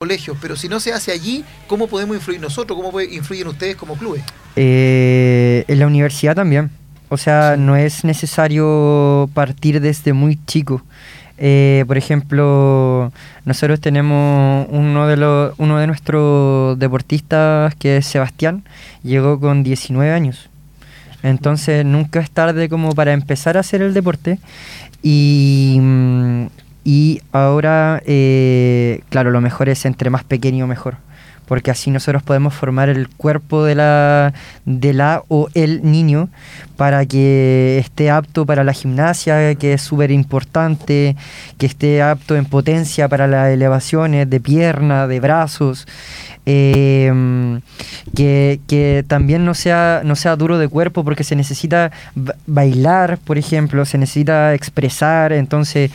colegios, pero si no se hace allí, ¿cómo podemos influir nosotros? ¿Cómo influyen ustedes como clubes? Eh, en la universidad también. O sea, no es necesario partir desde muy chico. Eh, por ejemplo, nosotros tenemos uno de, los, uno de nuestros deportistas que es Sebastián, llegó con 19 años. Entonces nunca es tarde como para empezar a hacer el deporte. Y, mm, y ahora, eh, claro, lo mejor es entre más pequeño mejor. Porque así nosotros podemos formar el cuerpo de la, de la o el niño para que esté apto para la gimnasia, que es súper importante, que esté apto en potencia para las elevaciones de pierna, de brazos, eh, que, que también no sea, no sea duro de cuerpo porque se necesita ba- bailar, por ejemplo, se necesita expresar, entonces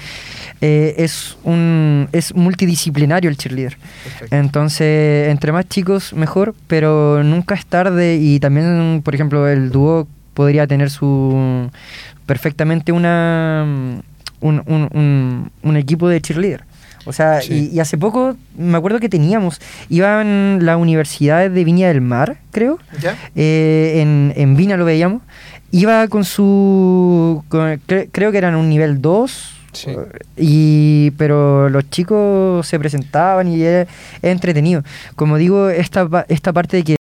eh, es, un, es multidisciplinario el cheerleader. Perfecto. Entonces, entre más chicos, mejor, pero nunca es tarde y también, por ejemplo, el dúo podría tener su perfectamente una un, un- un- un equipo de cheerleader. O sea, Sí. y, y hace poco me acuerdo que teníamos, iban las universidades de Viña del Mar, creo, ¿Ya? eh, en, en Viña lo veíamos, iba con su, con- cre- creo que eran un nivel 2, Sí. y, pero los chicos se presentaban y es, es entretenido. Como digo, esta, esta parte de que